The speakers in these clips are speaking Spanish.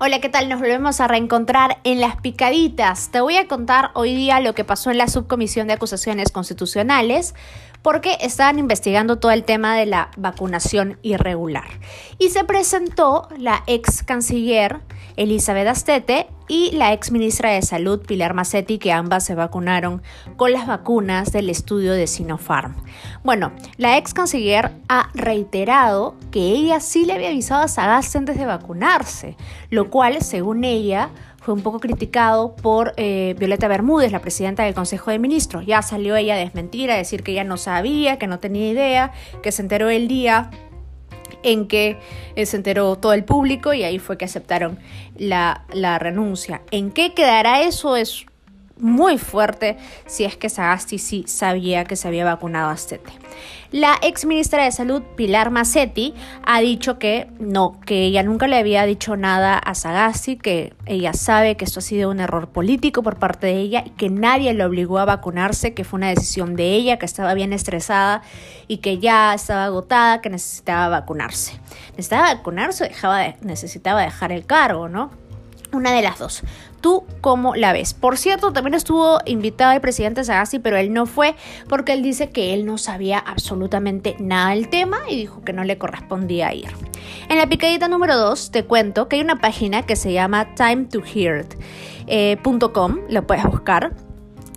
Hola, ¿qué tal? Nos volvemos a reencontrar en las picaditas. Te voy a contar hoy día lo que pasó en la subcomisión de acusaciones constitucionales porque estaban investigando todo el tema de la vacunación irregular. Y se presentó la ex canciller Elizabeth Astete y la ex ministra de Salud Pilar Macetti, que ambas se vacunaron con las vacunas del estudio de Sinopharm. Bueno, la ex canciller ha reiterado que ella sí le había avisado a Sagasti antes de vacunarse, lo cual, según ella, fue un poco criticado por eh, Violeta Bermúdez, la presidenta del Consejo de Ministros. Ya salió ella a desmentir, a decir que ella no sabía, que no tenía idea, que se enteró el día en que eh, se enteró todo el público y ahí fue que aceptaron la, la renuncia. ¿En qué quedará eso? Es muy fuerte si es que Sagasti sí sabía que se había vacunado a Stete. La ex ministra de Salud, Pilar Macetti, ha dicho que no, que ella nunca le había dicho nada a Sagasti, que ella sabe que esto ha sido un error político por parte de ella y que nadie le obligó a vacunarse, que fue una decisión de ella, que estaba bien estresada y que ya estaba agotada, que necesitaba vacunarse. Necesitaba vacunarse o dejaba necesitaba dejar el cargo, ¿no? Una de las dos. ¿Tú cómo la ves? Por cierto, también estuvo invitado el presidente Sagasti, pero él no fue porque él dice que él no sabía absolutamente nada del tema y dijo que no le correspondía ir. En la picadita número 2 te cuento que hay una página que se llama timetohear.com, eh, lo puedes buscar.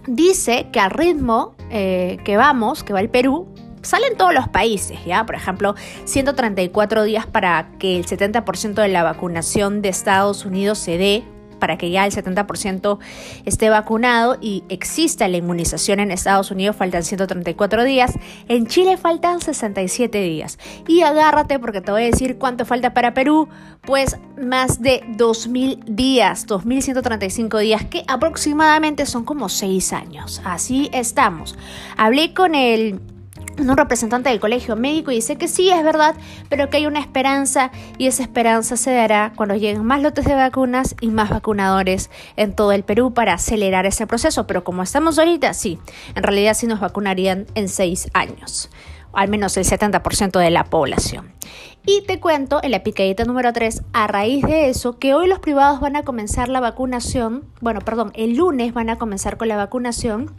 Dice que al ritmo eh, que vamos, que va el Perú, salen todos los países, ¿ya? Por ejemplo, 134 días para que el 70% de la vacunación de Estados Unidos se dé para que ya el 70% esté vacunado y exista la inmunización en Estados Unidos faltan 134 días, en Chile faltan 67 días. Y agárrate porque te voy a decir cuánto falta para Perú, pues más de 2.000 días, 2.135 días, que aproximadamente son como 6 años. Así estamos. Hablé con el un representante del colegio médico dice que sí, es verdad, pero que hay una esperanza y esa esperanza se dará cuando lleguen más lotes de vacunas y más vacunadores en todo el Perú para acelerar ese proceso. Pero como estamos ahorita, sí, en realidad sí nos vacunarían en seis años, al menos el 70% de la población. Y te cuento en la picadita número 3, a raíz de eso, que hoy los privados van a comenzar la vacunación, bueno, perdón, el lunes van a comenzar con la vacunación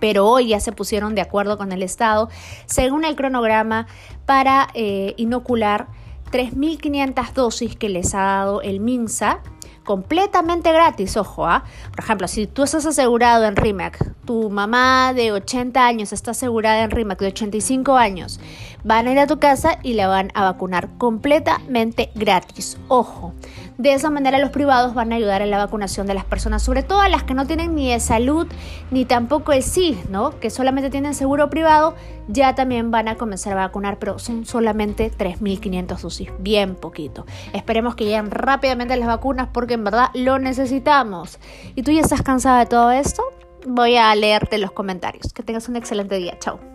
pero hoy ya se pusieron de acuerdo con el Estado, según el cronograma, para eh, inocular 3.500 dosis que les ha dado el MINSA completamente gratis, ojo, ¿ah? Por ejemplo, si tú estás asegurado en RIMAC, tu mamá de 80 años está asegurada en RIMAC de 85 años, van a ir a tu casa y la van a vacunar completamente gratis, ojo. De esa manera los privados van a ayudar en la vacunación de las personas, sobre todo a las que no tienen ni de salud ni tampoco el sí, ¿no? Que solamente tienen seguro privado, ya también van a comenzar a vacunar, pero son solamente 3.500 dosis, bien poquito. Esperemos que lleguen rápidamente las vacunas porque en verdad lo necesitamos. ¿Y tú ya estás cansada de todo esto? Voy a leerte los comentarios. Que tengas un excelente día. Chao.